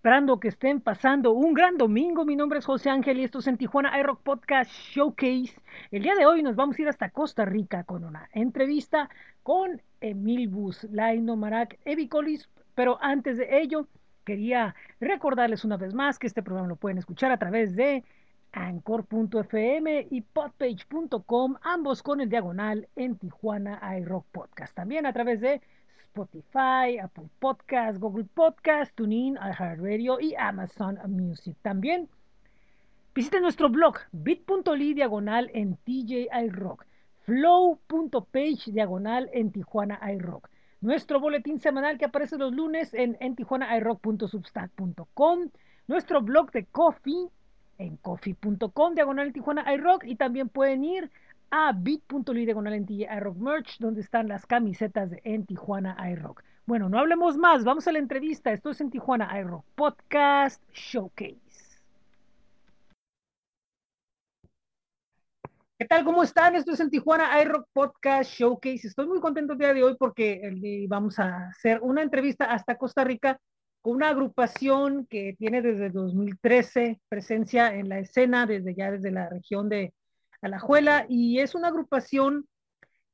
Esperando que estén pasando un gran domingo. Mi nombre es José Ángel y esto es en Tijuana iRock Podcast Showcase. El día de hoy nos vamos a ir hasta Costa Rica con una entrevista con Emil Bus, Laino Marac, Evicolis. Pero antes de ello, quería recordarles una vez más que este programa lo pueden escuchar a través de anchor.fm y podpage.com, ambos con el diagonal en Tijuana iRock Podcast. También a través de Spotify, Apple Podcast, Google Podcast, TuneIn, iHeartRadio y Amazon Music. También visiten nuestro blog bit.ly diagonal en TJ iRock, flow.page diagonal en Tijuana iRock. Nuestro boletín semanal que aparece los lunes en, en tijuanairock.substack.com. Nuestro blog de Coffee en coffee.com diagonal Tijuana iRock y también pueden ir a bit.ly en iRock Merch, donde están las camisetas En Tijuana iRock. Bueno, no hablemos más, vamos a la entrevista. Esto es en Tijuana iRock Podcast Showcase. ¿Qué tal? ¿Cómo están? Esto es en Tijuana iRock Podcast Showcase. Estoy muy contento el día de hoy porque vamos a hacer una entrevista hasta Costa Rica con una agrupación que tiene desde 2013 presencia en la escena, desde ya desde la región de Alajuela, y es una agrupación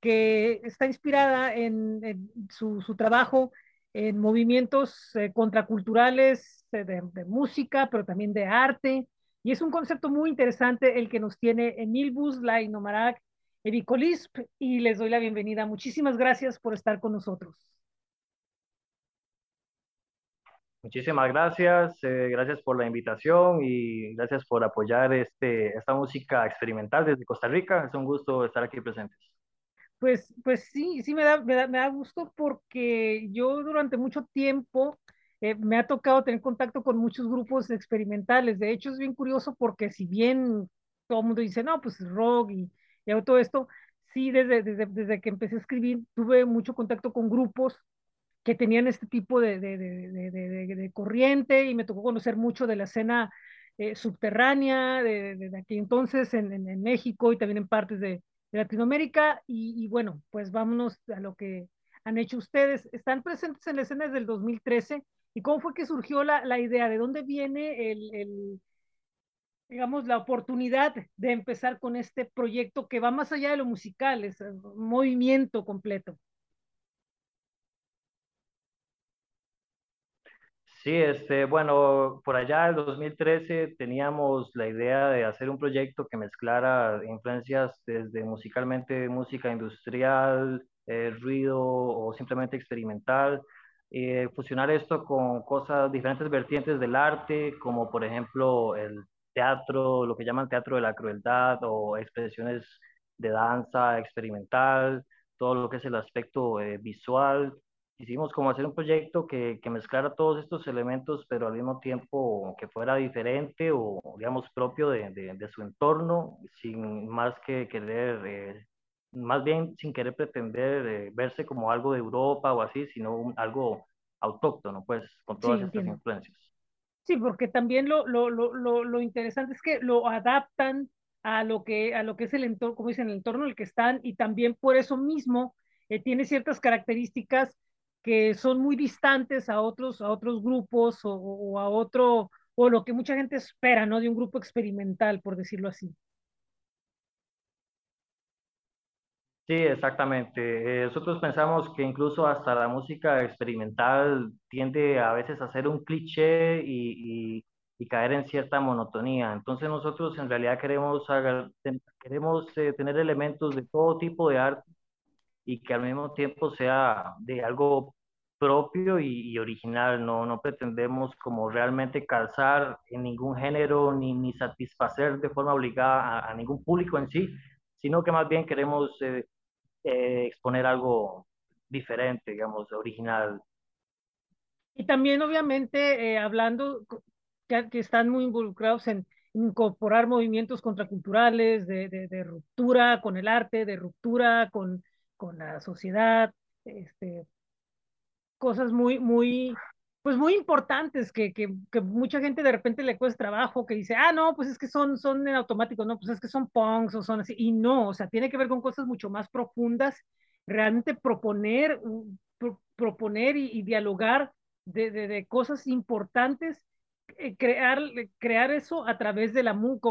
que está inspirada en, su, trabajo en movimientos eh, contraculturales eh, de, música, pero también de arte, y es un concepto muy interesante el que nos tiene Emil Buzla y Nomarak Evicolisp, y les doy la bienvenida. Muchísimas gracias por estar con nosotros. Muchísimas gracias, eh, gracias por la invitación y gracias por apoyar este, esta música experimental desde Costa Rica. Es un gusto estar aquí presentes. Pues, pues sí, sí me da, me da, me da gusto porque yo durante mucho tiempo eh, me ha tocado tener contacto con muchos grupos experimentales. De hecho, es bien curioso porque si bien todo el mundo dice, no, pues rock y, y todo esto, sí, desde, desde, desde que empecé a escribir tuve mucho contacto con grupos que tenían este tipo de, de, de, corriente y me tocó conocer mucho de la escena eh, subterránea de, aquí entonces en, en, México y también en partes de, Latinoamérica. Y, bueno, pues vámonos a lo que han hecho ustedes. Están presentes en la escena desde el 2013. ¿Y cómo fue que surgió la, la idea? ¿De dónde viene el, el, digamos, la oportunidad de empezar con este proyecto que va más allá de lo musical, es un movimiento completo? Sí, este, bueno, por allá en 2013 teníamos la idea de hacer un proyecto que mezclara influencias desde musicalmente música industrial, eh, ruido o simplemente experimental, eh, fusionar esto con cosas, diferentes vertientes del arte, como por ejemplo el teatro, lo que llaman teatro de la crueldad o expresiones de danza experimental, todo lo que es el aspecto eh, visual Hicimos como hacer un proyecto que, que, mezclara todos estos elementos, pero al mismo tiempo que fuera diferente o, digamos, propio de, de, su entorno, sin más que querer, eh, más bien sin querer pretender eh, verse como algo de Europa o así, sino algo autóctono, pues, con todas estas influencias. Sí, porque también lo, lo, lo, lo, interesante es que lo adaptan a lo que, a lo que es el entorno, como dicen, el entorno en el que están, y también por eso mismo eh, tiene ciertas características que son muy distantes a otros, a otros grupos o, a otro, o lo que mucha gente espera, ¿no? De un grupo experimental, por decirlo así. Sí, exactamente. Eh, nosotros pensamos que incluso hasta la música experimental tiende a veces a ser un cliché y, y, caer en cierta monotonía. Entonces nosotros en realidad queremos, queremos eh, tener elementos de todo tipo de arte y que al mismo tiempo sea de algo propio y, original, no, no pretendemos como realmente calzar en ningún género ni, ni satisfacer de forma obligada a, ningún público en sí, sino que más bien queremos eh, eh, exponer algo diferente, digamos, original. Y también obviamente eh, hablando que, que, están muy involucrados en incorporar movimientos contraculturales, de, de, de ruptura con el arte, de ruptura con, con la sociedad, este, cosas muy, muy, pues muy importantes que, que, que, mucha gente de repente le cuesta trabajo, que dice, ah, no, pues es que son, son en automático, no, pues es que son punks o son así, y no, o sea, tiene que ver con cosas mucho más profundas, realmente proponer, proponer y, dialogar de, de, de, cosas importantes eh, crear, crear eso a través de la música,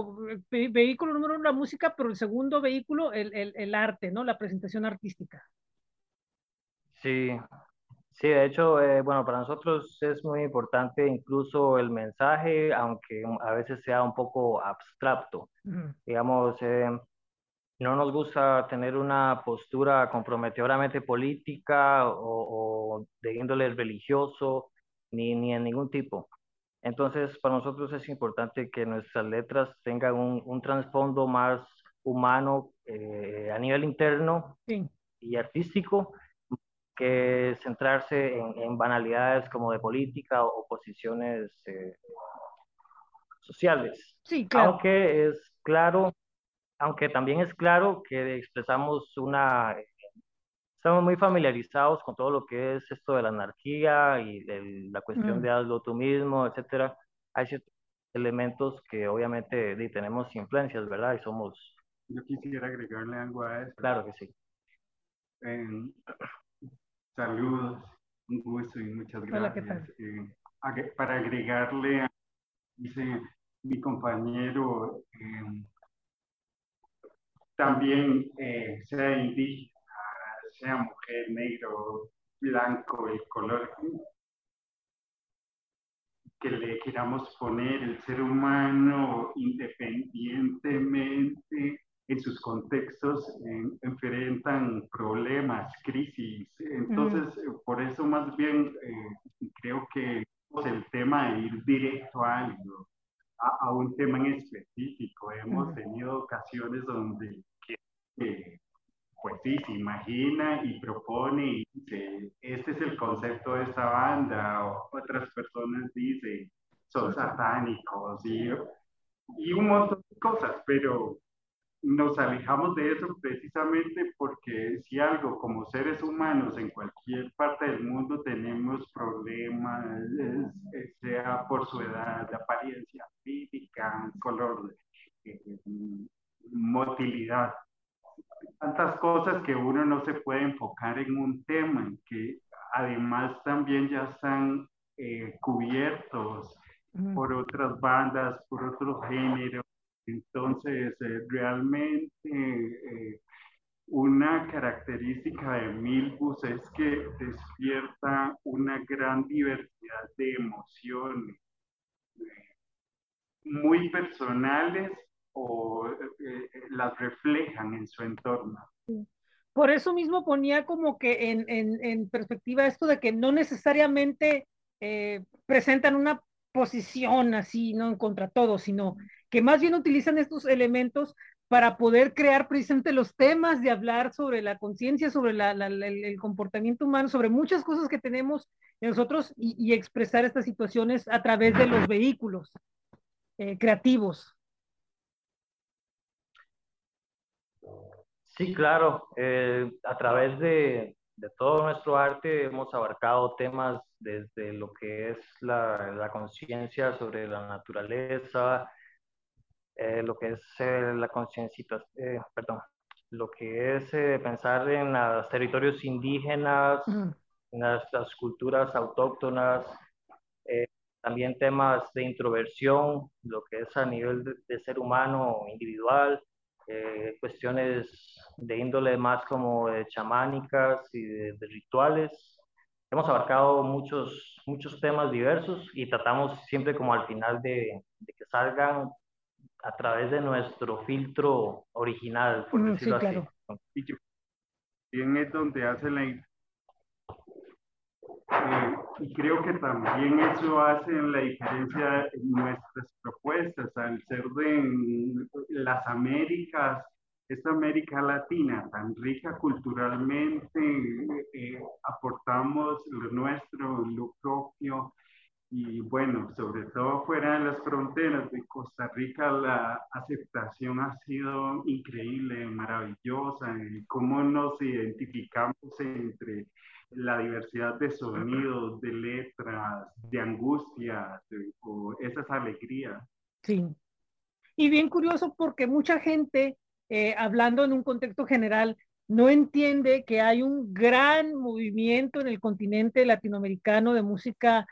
vehículo número uno, la música, pero el segundo vehículo, el, el, el, arte, ¿no? La presentación artística. Sí, sí, de hecho, eh, bueno, para nosotros es muy importante incluso el mensaje, aunque a veces sea un poco abstracto. Uh -huh. Digamos, eh, no nos gusta tener una postura comprometedoramente política o, o de índole religioso, ni, ni en ningún tipo. Entonces, para nosotros es importante que nuestras letras tengan un, un trasfondo más humano eh, a nivel interno sí. y artístico que centrarse en, en, banalidades como de política o posiciones eh, sociales. Sí, claro. Aunque es claro, aunque también es claro que expresamos una estamos muy familiarizados con todo lo que es esto de la anarquía y el, la cuestión mm. de hazlo tú mismo, etcétera. Hay ciertos elementos que obviamente tenemos influencias, ¿verdad? Y somos... Yo quisiera agregarle algo a eso. Claro que sí. Eh, saludos, un gusto y muchas gracias. Eh, para agregarle, dice mi compañero, eh, también eh, sea indígena sea mujer, negro, blanco, el color que le queramos poner, el ser humano independientemente en sus contextos en, enfrentan problemas, crisis. Entonces, mm. por eso más bien eh, creo que el tema de ir directo a algo, a, a un tema en específico. Hemos mm. tenido ocasiones donde eh, pues sí, se imagina y propone y dice, este es el concepto de esta banda, o otras personas dicen, son satánicos y, y un montón de cosas, pero nos alejamos de eso precisamente porque si algo como seres humanos en cualquier parte del mundo tenemos problemas, sea por su edad, apariencia física, color, eh, motilidad, tantas cosas que uno no se puede enfocar en un tema, que además también ya están eh, cubiertos por otras bandas, por otros géneros. Entonces, eh, realmente eh, una característica de Milbus es que despierta una gran diversidad de emociones muy personales o eh, las reflejan en su entorno. Por eso mismo ponía como que en, en, en perspectiva esto de que no necesariamente eh, presentan una posición así, no contra todo, sino que más bien utilizan estos elementos para poder crear precisamente los temas de hablar sobre la conciencia, sobre el, comportamiento humano, sobre muchas cosas que tenemos nosotros y, expresar estas situaciones a través de los vehículos eh, creativos. Sí, claro. Eh, a través de, todo nuestro arte hemos abarcado temas desde lo que es la conciencia sobre la naturaleza, eh, lo que es eh, la conciencia, eh, perdón, lo que es eh, pensar en los territorios indígenas, mm. en las, las, culturas autóctonas, eh, también temas de introversión, lo que es a nivel de, de ser humano individual, cuestiones de índole más como de chamánicas y de, de, rituales. Hemos abarcado muchos, muchos temas diversos y tratamos siempre como al final de, de que salgan a través de nuestro filtro original, por mm, decirlo sí, claro. así. Bien es donde hace la eh, y creo que también eso hace la diferencia en nuestras propuestas, al ser de las Américas, esta América Latina tan rica culturalmente, eh, aportamos lo nuestro, lo propio, y bueno, sobre todo fuera de las fronteras de Costa Rica, la aceptación ha sido increíble, maravillosa, y cómo nos identificamos entre la diversidad de sonidos, de letras, de angustias, o esas alegrías. Sí. Y bien curioso porque mucha gente, eh, hablando en un contexto general, no entiende que hay un gran movimiento en el continente latinoamericano de música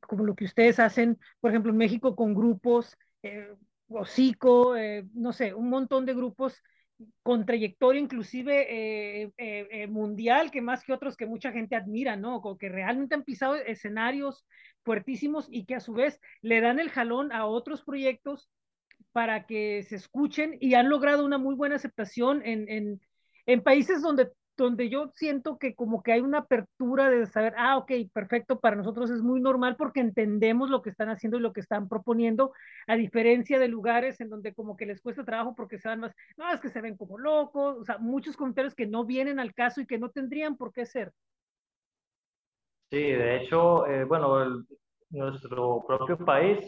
como lo que ustedes hacen, por ejemplo, en México con grupos, eh, Hocico, eh, no sé, un montón de grupos con trayectoria inclusive eh, eh, eh, mundial, que más que otros que mucha gente admira, ¿no? O que realmente han pisado escenarios fuertísimos y que a su vez le dan el jalón a otros proyectos para que se escuchen y han logrado una muy buena aceptación en, en, en países donde donde yo siento que como que hay una apertura de saber, ah, ok, perfecto, para nosotros es muy normal porque entendemos lo que están haciendo y lo que están proponiendo, a diferencia de lugares en donde como que les cuesta trabajo porque se van más, no, es que se ven como locos, o sea, muchos comentarios que no vienen al caso y que no tendrían por qué ser. Sí, de hecho, eh, bueno, nuestro propio país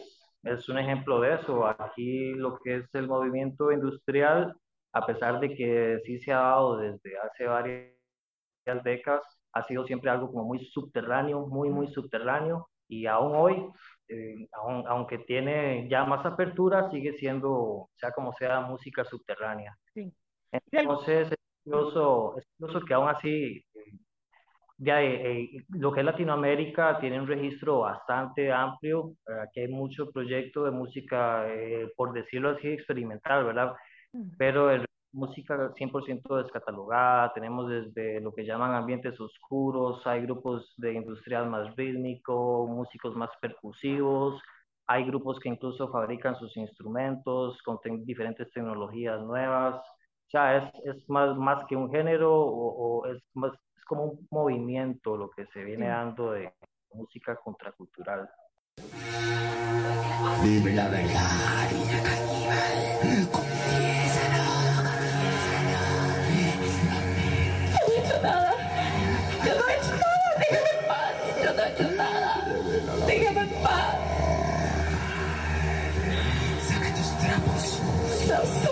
es un ejemplo de eso. Aquí lo que es el movimiento industrial a pesar de que sí se ha dado desde hace varias décadas, ha sido siempre algo como muy subterráneo, muy, muy subterráneo, y aún hoy, eh, aunque tiene ya más apertura, sigue siendo, sea como sea, música subterránea. Sí. Entonces, es curioso, es curioso que aún así, ya, eh, eh, lo que es Latinoamérica tiene un registro bastante amplio, aquí hay mucho proyecto de música, por decirlo así, experimental, ¿verdad? Pero el música 100% descatalogada, tenemos desde lo que llaman ambientes oscuros, hay grupos de industrial más rítmico, músicos más percusivos, hay grupos que incluso fabrican sus instrumentos con diferentes tecnologías nuevas, o sea, es, es más, más que un género o, es, más, es como un movimiento lo que se viene dando de música contracultural. Vive la verdad, so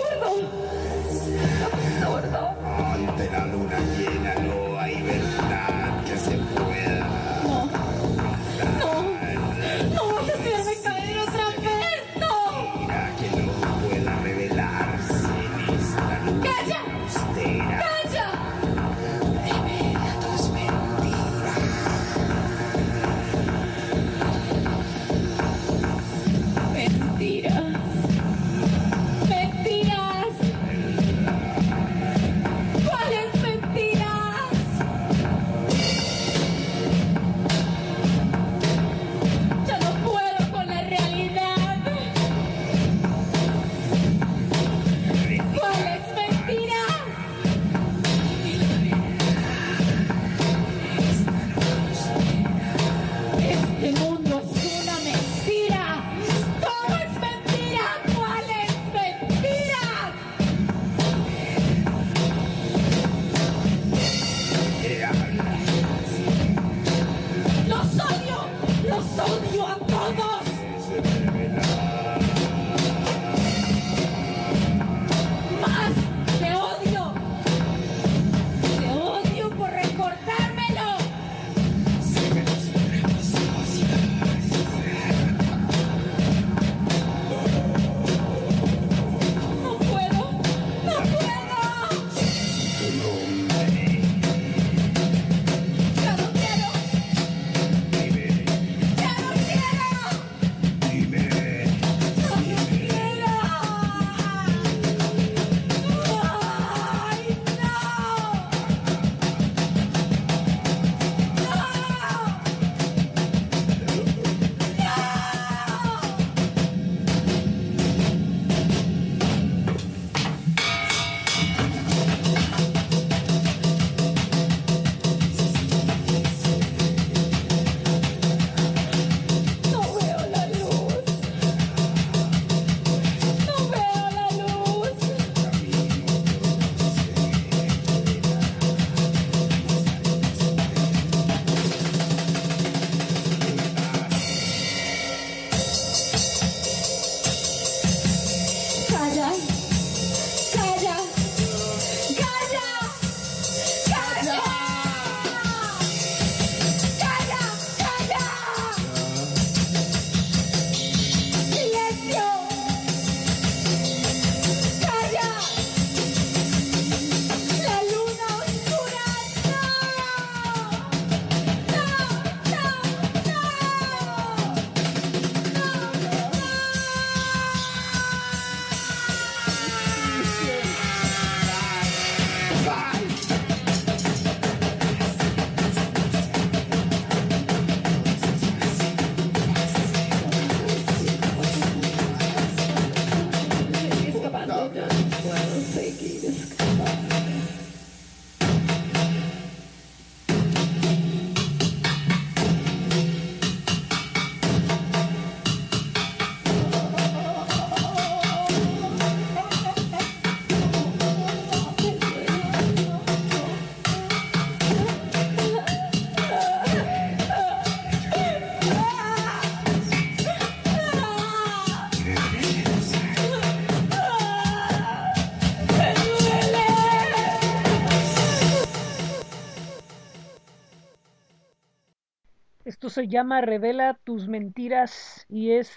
se llama Revela tus mentiras y es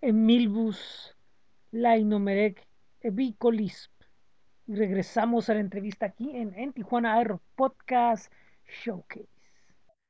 Emilbus Lainomerec Evicolisp. Regresamos a la entrevista aquí en, en Tijuana Aero Podcast Showcase.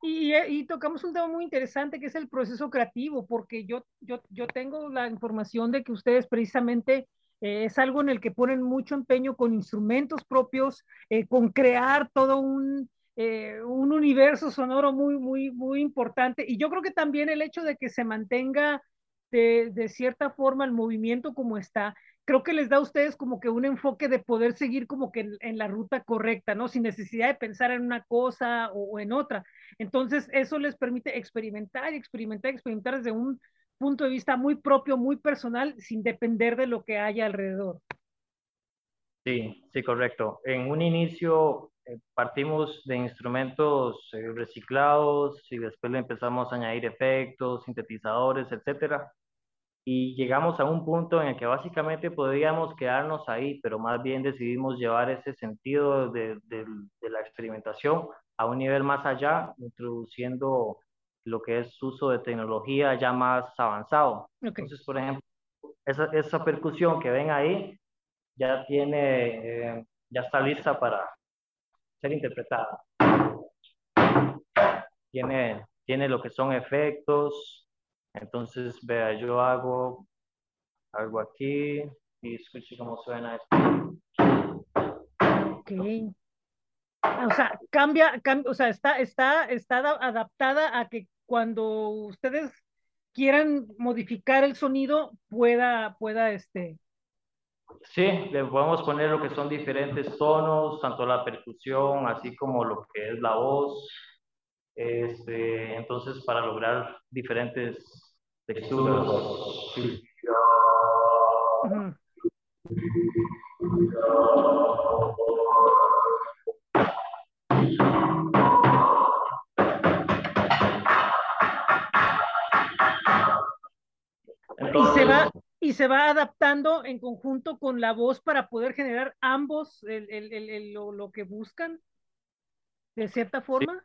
Y, y, tocamos un tema muy interesante que es el proceso creativo, porque yo, yo, yo tengo la información de que ustedes precisamente eh, es algo en el que ponen mucho empeño con instrumentos propios, eh, con crear todo un, eh, un universo sonoro muy, muy, muy importante. Y yo creo que también el hecho de que se mantenga de, de cierta forma el movimiento como está, creo que les da a ustedes como que un enfoque de poder seguir como que en, la ruta correcta, ¿no? Sin necesidad de pensar en una cosa o, en otra. Entonces, eso les permite experimentar experimentar, experimentar desde un punto de vista muy propio, muy personal, sin depender de lo que haya alrededor. Sí, sí, correcto. En un inicio partimos de instrumentos eh, reciclados y después le empezamos a añadir efectos, sintetizadores, etcétera y llegamos a un punto en el que básicamente podríamos quedarnos ahí, pero más bien decidimos llevar ese sentido de, de, de, la experimentación a un nivel más allá, introduciendo lo que es uso de tecnología ya más avanzado. Okay. Entonces, por ejemplo, esa, esa, percusión que ven ahí ya tiene, eh, ya está lista para ser interpretada. Tiene, tiene lo que son efectos, entonces, vea, yo hago algo aquí y escuche cómo suena esto. Ok. O sea, cambia, cambia, o sea, está, está, está adaptada a que cuando ustedes quieran modificar el sonido, pueda, pueda, este. Sí, le podemos poner lo que son diferentes tonos, tanto la percusión, así como lo que es la voz. Este, entonces, para lograr diferentes texturas. y se va y se va adaptando en conjunto con la voz para poder generar ambos el, el, el, lo, lo, que buscan de cierta forma.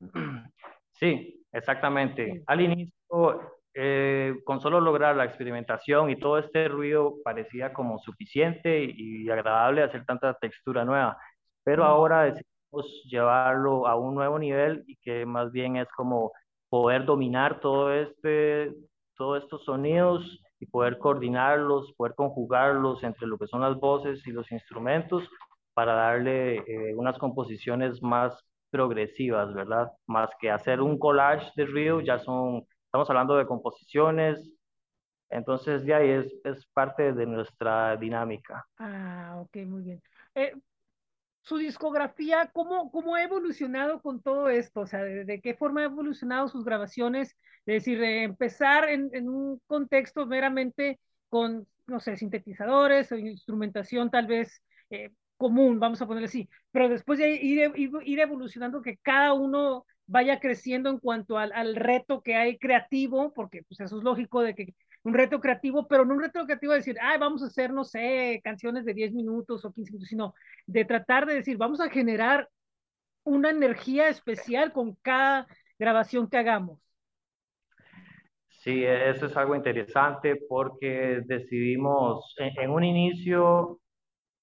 Sí, exactamente. Sí. Al inicio eh, con solo lograr la experimentación y todo este ruido parecía como suficiente y, agradable hacer tanta textura nueva, pero ahora decidimos llevarlo a un nuevo nivel y que más bien es como poder dominar todo este, todos estos sonidos y poder coordinarlos, poder conjugarlos entre lo que son las voces y los instrumentos para darle eh, unas composiciones más progresivas, ¿verdad? Más que hacer un collage de ruido, ya son Estamos hablando de composiciones, entonces ya es, es parte de nuestra dinámica. Ah, ok, muy bien. Eh, su discografía, ¿cómo, ¿cómo ha evolucionado con todo esto? O sea, ¿de, qué forma ha evolucionado sus grabaciones? Es decir, de empezar en, en, un contexto meramente con, no sé, sintetizadores o instrumentación tal vez eh, común, vamos a ponerle así, pero después de ir, ir, ir evolucionando que cada uno vaya creciendo en cuanto al, al, reto que hay creativo, porque pues eso es lógico de que un reto creativo, pero no un reto creativo de decir, ay, vamos a hacer, no sé, canciones de 10 minutos o 15 minutos, sino de tratar de decir, vamos a generar una energía especial con cada grabación que hagamos. Sí, eso es algo interesante porque decidimos, en, en un inicio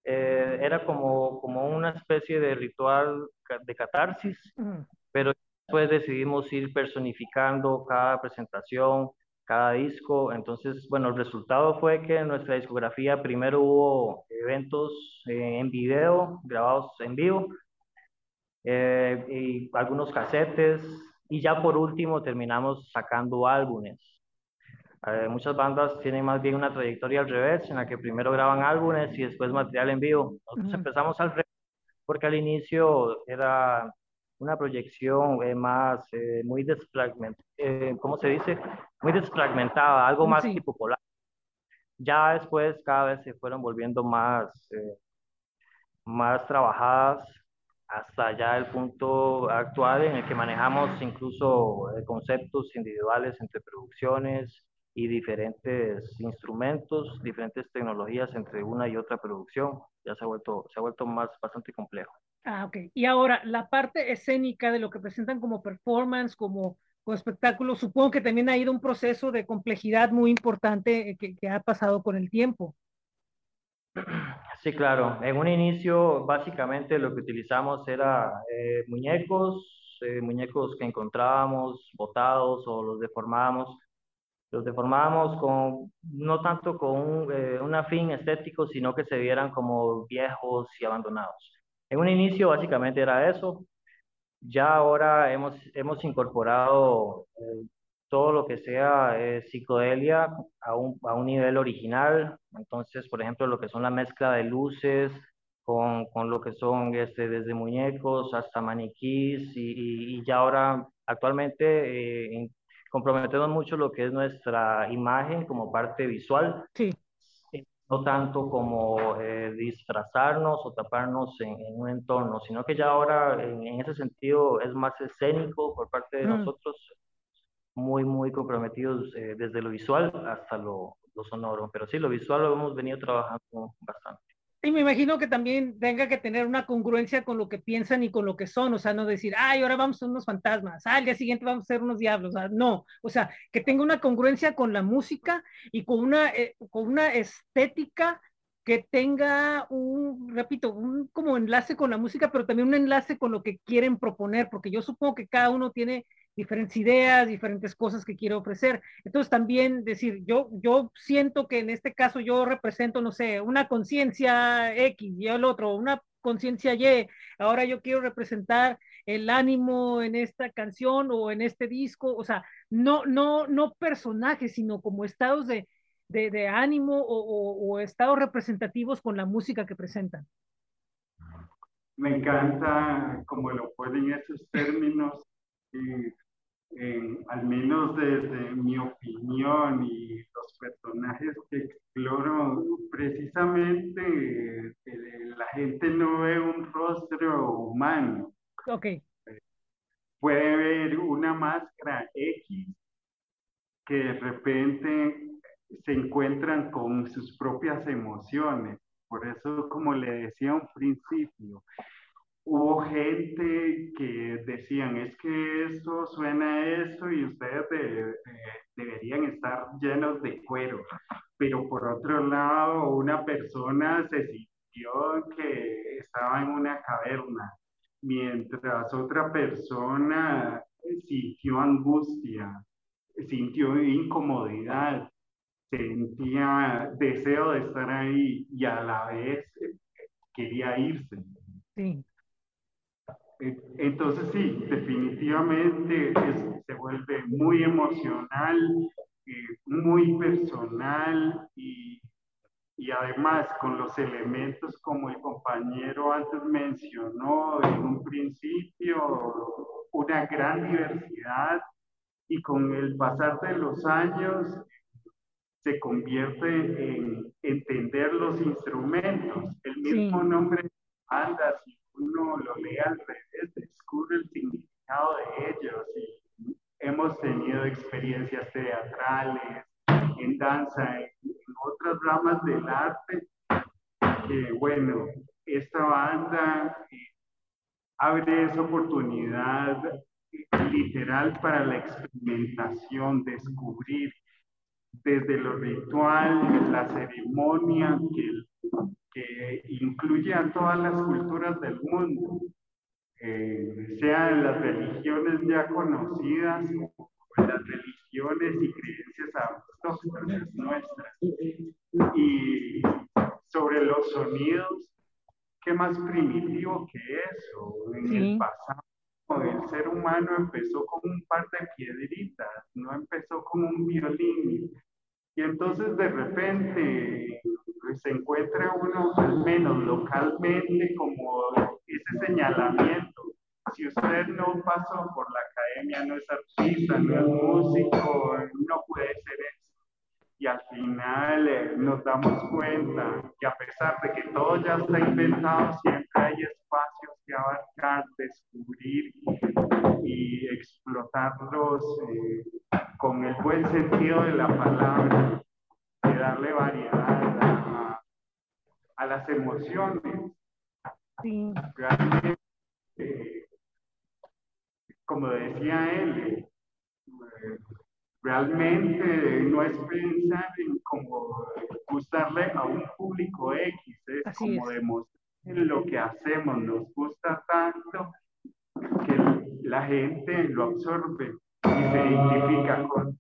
eh, era como, como una especie de ritual de catarsis, uh -huh. pero después decidimos ir personificando cada presentación, cada disco. Entonces, bueno, el resultado fue que en nuestra discografía primero hubo eventos en video, grabados en vivo, eh, y algunos casetes, y ya por último terminamos sacando álbumes. Eh, muchas bandas tienen más bien una trayectoria al revés, en la que primero graban álbumes y después material en vivo. Nosotros uh -huh. empezamos al revés, porque al inicio era una proyección eh, más, eh, muy desfragmentada, eh, ¿cómo se dice? Muy desfragmentada, algo más sí. tipo polar. Ya después cada vez se fueron volviendo más, eh, más trabajadas hasta ya el punto actual en el que manejamos incluso eh, conceptos individuales entre producciones y diferentes instrumentos, diferentes tecnologías entre una y otra producción. Ya se ha vuelto, se ha vuelto más, bastante complejo. Ah, ok. Y ahora, la parte escénica de lo que presentan como performance, como, como espectáculo, supongo que también ha ido un proceso de complejidad muy importante eh, que, que ha pasado con el tiempo. Sí, claro. En un inicio, básicamente lo que utilizamos era eh, muñecos, eh, muñecos que encontrábamos botados o los deformábamos. Los deformábamos con, no tanto con un, eh, un afín estético, sino que se vieran como viejos y abandonados. En un inicio, básicamente era eso. Ya ahora hemos, hemos incorporado todo lo que sea eh, psicodelia a un, a un, nivel original. Entonces, por ejemplo, lo que son la mezcla de luces con, con lo que son este, desde muñecos hasta maniquís y, y ya ahora actualmente eh, comprometemos mucho lo que es nuestra imagen como parte visual. Sí. No tanto como eh, disfrazarnos o taparnos en, en, un entorno, sino que ya ahora en, en ese sentido es más escénico por parte de mm. nosotros muy, muy comprometidos eh, desde lo visual hasta lo, lo, sonoro. Pero sí, lo visual lo hemos venido trabajando bastante. Y me imagino que también tenga que tener una congruencia con lo que piensan y con lo que son, o sea, no decir, ay, ahora vamos a ser unos fantasmas, ah, al día siguiente vamos a ser unos diablos, sea, no, o sea, que tenga una congruencia con la música y con una, eh, con una estética que tenga un, repito, un como enlace con la música, pero también un enlace con lo que quieren proponer, porque yo supongo que cada uno tiene diferentes ideas, diferentes cosas que quiere ofrecer. Entonces también decir, yo, yo siento que en este caso yo represento, no sé, una conciencia X y el otro, una conciencia Y, ahora yo quiero representar el ánimo en esta canción o en este disco, o sea, no, no, no personajes, sino como estados de, de, de ánimo o, o, o estados representativos con la música que presentan. Me encanta como lo ponen esos términos eh, al menos desde mi opinión y los personajes que exploro, precisamente eh, la gente no ve un rostro humano. Ok. Puede ver una máscara X que de repente se encuentran con sus propias emociones. Por eso, como le decía un principio, hubo gente que decían, es que esto suena a esto y ustedes de, deberían estar llenos de cuero. Pero por otro lado, una persona se sintió que estaba en una caverna, mientras otra persona sintió angustia, sintió incomodidad, sentía deseo de estar ahí y a la vez quería irse. Sí. Entonces sí, definitivamente se vuelve muy emocional, eh, muy personal y, y, además con los elementos como el compañero antes mencionó en un principio, una gran diversidad y con el pasar de los años se convierte en entender los instrumentos. El mismo sí. nombre anda, si uno lo lee al revés, descubre el significado de ellos. Y hemos tenido experiencias teatrales, en danza, en, en otras ramas del arte, que bueno, esta banda eh, abre esa oportunidad literal para la experimentación, descubrir desde lo ritual, la ceremonia, que, que incluye a todas las culturas del mundo, eh, sean las religiones ya conocidas o las religiones y creencias autóctonas nuestras. Y sobre los sonidos, ¿qué más primitivo que eso? En sí. el pasado el ser humano empezó con un par de piedritas, no empezó con un violín. Y entonces de repente pues, se encuentra uno, al menos localmente, como ese señalamiento. Si usted no pasó por la academia, no es artista, no es músico, no puede ser eso. Y al final eh, nos damos cuenta que a pesar de que todo ya está inventado, siempre hay espacios que abarcar, descubrir y explotarlos eh, con el buen sentido de la palabra, y darle variedad a, a las emociones. Sí. Realmente, eh, como decía él, realmente no es pensar en cómo gustarle a un público X, es Así como es. demostrar que lo que hacemos nos gusta tanto que la gente lo absorbe y se identifica con.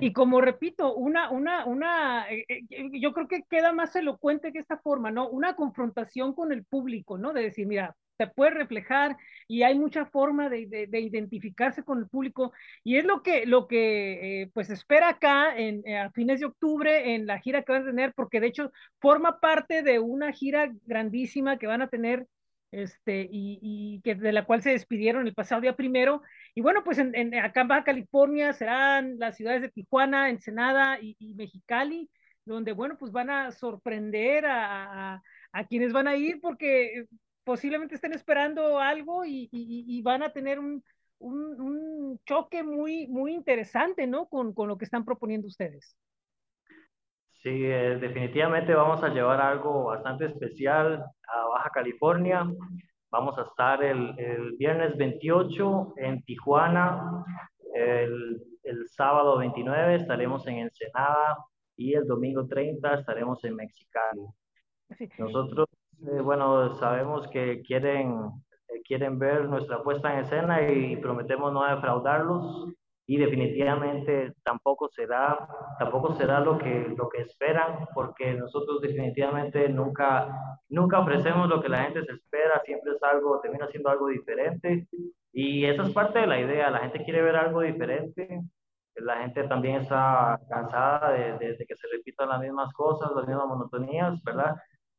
Y como repito, una, una, una, eh, eh, yo creo que queda más elocuente que esta forma, ¿no? Una confrontación con el público, ¿no? De decir, mira, te puede reflejar y hay mucha forma de, de, de identificarse con el público y es lo que, lo que eh, pues espera acá en, eh, a fines de octubre en la gira que van a tener, porque de hecho forma parte de una gira grandísima que van a tener este, y, y, que de la cual se despidieron el pasado día primero. Y bueno, pues en, en, acá en Baja California serán las ciudades de Tijuana, Ensenada y, y Mexicali, donde, bueno, pues van a sorprender a, a, a, quienes van a ir porque posiblemente estén esperando algo y, y, van a tener un, un, un, choque muy, muy interesante, ¿no? Con, con lo que están proponiendo ustedes. Sí, eh, definitivamente vamos a llevar algo bastante especial a Baja California. Vamos a estar el, el viernes 28 en Tijuana, el, el, sábado 29 estaremos en Ensenada y el domingo 30 estaremos en Mexicali. Sí. Nosotros, eh, bueno, sabemos que quieren, eh, quieren ver nuestra puesta en escena y prometemos no defraudarlos y definitivamente tampoco será tampoco será lo que lo que esperan porque nosotros definitivamente nunca nunca ofrecemos lo que la gente espera siempre es algo termina siendo algo diferente. Y esa es parte de la idea la gente quiere ver algo diferente la gente también está cansada de, que se repitan las mismas cosas las mismas monotonías verdad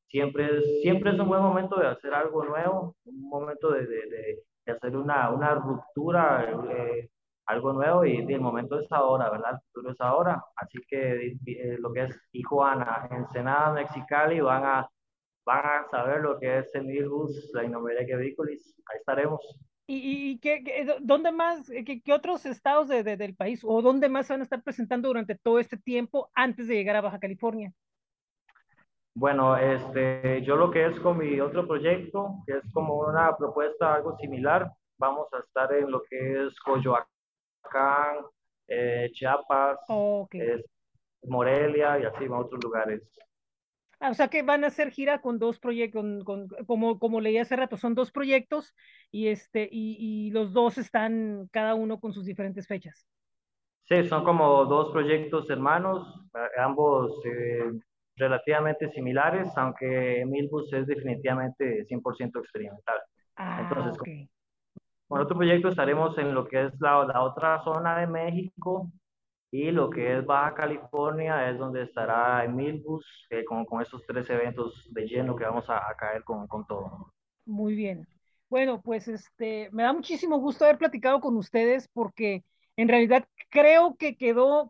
siempre es, siempre es un buen momento de hacer algo nuevo un momento de, de, de hacer una, una ruptura eh, algo nuevo y, y, el momento es ahora, ¿verdad? El futuro es ahora. Así que eh, lo que es Tijuana, Ensenada, Mexicali van a, van a saber lo que es Emilbus, la Innovaria Vehiculis. Ahí estaremos. ¿Y, y qué, qué, dónde más, qué, qué otros estados de, de, del país o dónde más van a estar presentando durante todo este tiempo antes de llegar a Baja California? Bueno, este, yo lo que es con mi otro proyecto, que es como una propuesta algo similar, vamos a estar en lo que es Coyoacán, Michoacán, eh, Chiapas, oh, okay. eh, Morelia y así en otros lugares. Ah, o sea que van a hacer gira con dos proyectos, con, con, como, como leí hace rato, son dos proyectos y, este, y, y, los dos están cada uno con sus diferentes fechas. Sí, son como dos proyectos hermanos, ambos eh, relativamente similares, aunque Milbus es definitivamente 100% experimental. Ah, Entonces, okay. Con otro proyecto estaremos en lo que es la, otra zona de México y lo que es Baja California es donde estará Emilbus eh, con, con tres eventos de lleno que vamos a, caer con, todo. Muy bien. Bueno, pues este, me da muchísimo gusto haber platicado con ustedes porque en realidad creo que quedó,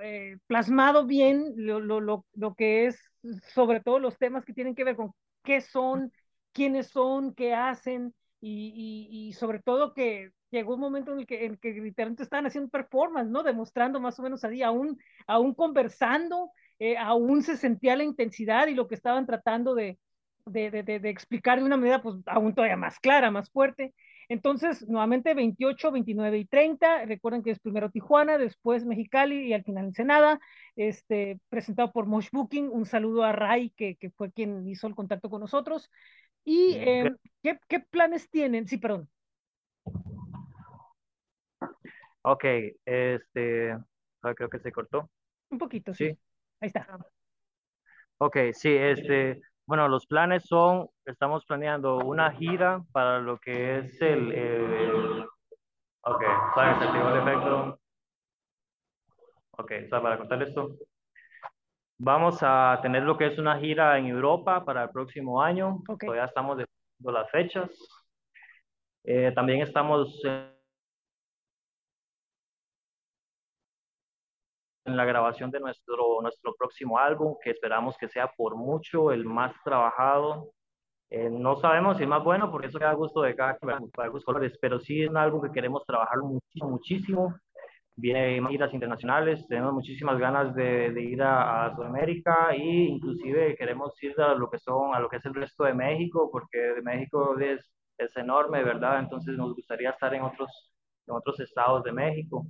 eh, plasmado bien lo, lo que es sobre todo los temas que tienen que ver con qué son, quiénes son, qué hacen y, y, y, sobre todo que llegó un momento en el que, en que literalmente estaban haciendo performance, ¿no? Demostrando más o menos ahí, aún, aún conversando, eh, aún se sentía la intensidad y lo que estaban tratando de, de, de, de, explicar de una manera pues aún todavía más clara, más fuerte. Entonces, nuevamente 28, 29 y 30, recuerden que es primero Tijuana, después Mexicali y al final Ensenada, este, presentado por Mosh Booking, un saludo a Ray, que, que fue quien hizo el contacto con nosotros. ¿Y eh, ¿qué, ¿qué, planes tienen? Sí, perdón. Ok, este, creo que se cortó. Un poquito, sí. sí. Ahí está. Ok, sí, este, bueno, los planes son, estamos planeando una gira para lo que es el, el ok, ¿sabes? Se activó el efecto. Ok, ¿sabes? Para contar esto. Vamos a tener lo que es una gira en Europa para el próximo año. Okay. Todavía estamos definiendo las fechas. Eh, también estamos en la grabación de nuestro, nuestro próximo álbum, que esperamos que sea por mucho el más trabajado. Eh, no sabemos si es más bueno, porque eso queda a gusto de cada para gustos colores, pero sí es un álbum que queremos trabajar muchísimo, muchísimo vienen giras internacionales, tenemos muchísimas ganas de, de ir a, a, Sudamérica e inclusive queremos ir a lo que son, a lo que es el resto de México, porque de México es, es enorme, ¿verdad? Entonces nos gustaría estar en otros, en otros estados de México.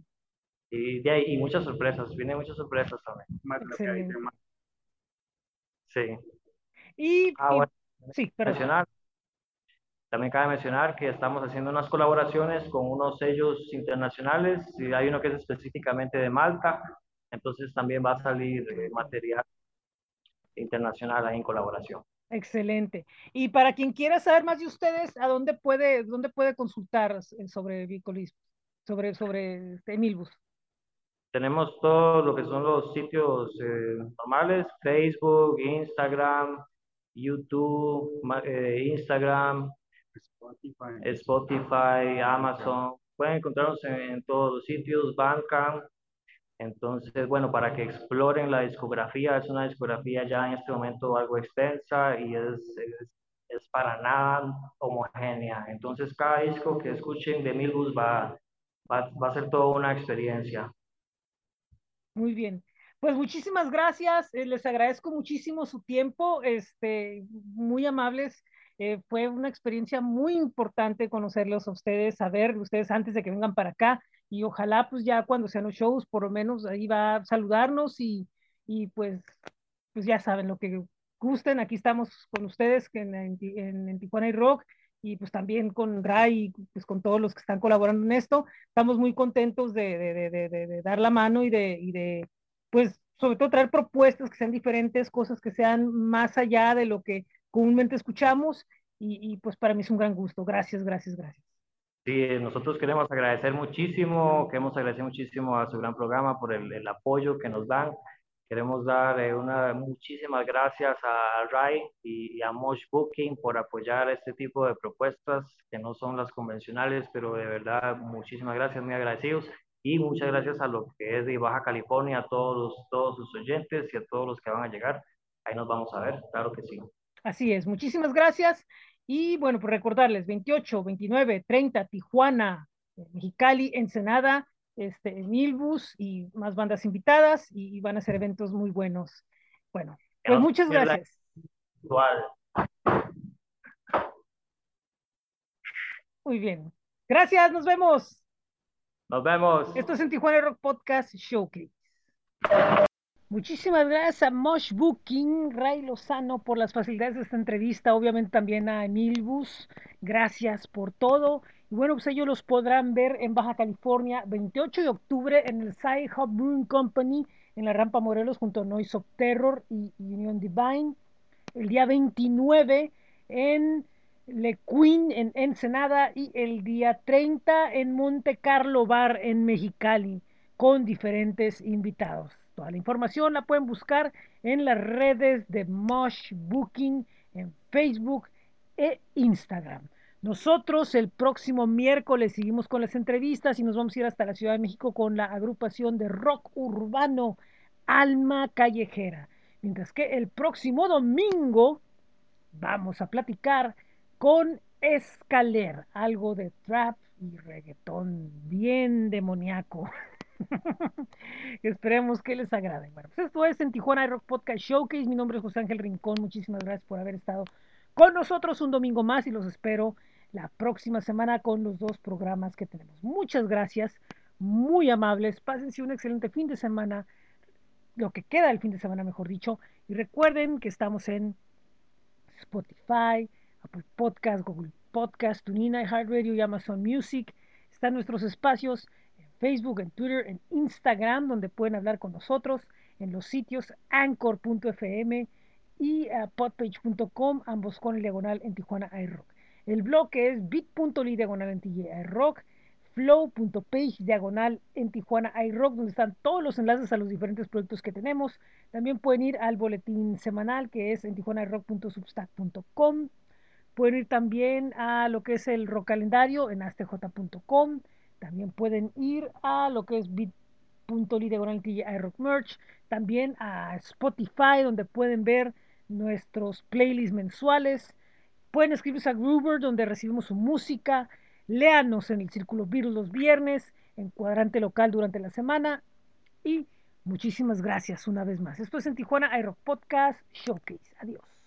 Y, de ahí, y muchas sorpresas, vienen muchas sorpresas también. Sí. Y, ah, bueno, sí, mencionar, también cabe mencionar que estamos haciendo unas colaboraciones con unos sellos internacionales, y hay uno que es específicamente de Malta, entonces también va a salir eh, material internacional ahí en colaboración. Excelente. Y para quien quiera saber más de ustedes, ¿a dónde puede, dónde puede consultar sobre Bicolismo, sobre, sobre Emilbus? Tenemos todo lo que son los sitios eh, normales, Facebook, Instagram, YouTube, eh, Instagram, Spotify. Spotify, Amazon. Pueden encontrarnos en, todos los sitios, Bandcamp. Entonces, bueno, para que exploren la discografía, es una discografía ya en este momento algo extensa y es, es, para nada homogénea. Entonces, cada disco que escuchen de Milbus va, va, va a ser toda una experiencia. Muy bien. Pues muchísimas gracias, eh, les agradezco muchísimo su tiempo, este, muy amables. Eh, fue una experiencia muy importante conocerlos a ustedes, saber de ustedes antes de que vengan para acá y ojalá pues ya cuando sean los shows por lo menos ahí va a saludarnos y, y pues, pues ya saben lo que gusten, aquí estamos con ustedes en, en, en Tijuana y Rock y pues también con Ray, pues con todos los que están colaborando en esto, estamos muy contentos de, de, de, de dar la mano y y de, pues sobre todo traer propuestas que sean diferentes, cosas que sean más allá de lo que comúnmente escuchamos y, y, pues para mí es un gran gusto. Gracias, gracias, gracias. Sí, nosotros queremos agradecer muchísimo, queremos agradecer muchísimo a su gran programa por el, el apoyo que nos dan. Queremos dar eh, una, muchísimas gracias a Ray y, y, a Mosh Booking por apoyar este tipo de propuestas que no son las convencionales, pero de verdad muchísimas gracias, muy agradecidos. Y muchas gracias a lo que es de Baja California, a todos, todos sus oyentes y a todos los que van a llegar. Ahí nos vamos a ver, claro que sí. Así es, muchísimas gracias. Y bueno, por recordarles, 28, 29, 30, Tijuana, Mexicali, Ensenada, este, Milbus y más bandas invitadas y, van a ser eventos muy buenos. Bueno, pues muchas gracias. Muy bien. Gracias, nos vemos. Nos vemos. Esto es en Tijuana Rock Podcast Showcase. Muchísimas gracias a Mosh Booking, Ray Lozano, por las facilidades de esta entrevista. Obviamente también a Emilbus. Gracias por todo. Y bueno, pues ellos los podrán ver en Baja California, 28 de octubre, en el Sci Hub Brewing Company, en la Rampa Morelos, junto a Noise of Terror y Union Divine. El día 29 en Le Queen, en Ensenada. Y el día 30 en Monte Carlo Bar, en Mexicali, con diferentes invitados. Toda la información la pueden buscar en las redes de Mosh Booking, en Facebook e Instagram. Nosotros el próximo miércoles seguimos con las entrevistas y nos vamos a ir hasta la Ciudad de México con la agrupación de rock urbano Alma Callejera. Mientras que el próximo domingo vamos a platicar con Escaler, algo de trap y reggaetón bien demoníaco. Esperemos que les agrade. Bueno, pues esto es en Tijuana Rock Podcast Showcase. Mi nombre es José Ángel Rincón. Muchísimas gracias por haber estado con nosotros un domingo más y los espero la próxima semana con los dos programas que tenemos. Muchas gracias, muy amables. Pásense un excelente fin de semana, lo que queda del fin de semana, mejor dicho. Y recuerden que estamos en Spotify, Apple Podcast, Google Podcast, TuneIn, iHeartRadio y Amazon Music. Están nuestros espacios Facebook, en Twitter, en Instagram, donde pueden hablar con nosotros, en los sitios anchor.fm y uh, podpage.com, ambos con el diagonal en Tijuana iRock. El blog es bit.ly diagonal en iRock, flow.page diagonal en Tijuana iRock, donde están todos los enlaces a los diferentes proyectos que tenemos. También pueden ir al boletín semanal que es en tijuanairock.substack.com. Pueden ir también a lo que es el rock calendario en astj.com también pueden ir a lo que es bit.ly diagonal iRock Merch. También a Spotify, donde pueden ver nuestros playlists mensuales. Pueden escribirse a Groover, donde recibimos su música. Léanos en el Círculo Virus los viernes. en Cuadrante Local durante la semana. Y muchísimas gracias una vez más. Esto es en Tijuana Aero Podcast Showcase. Adiós.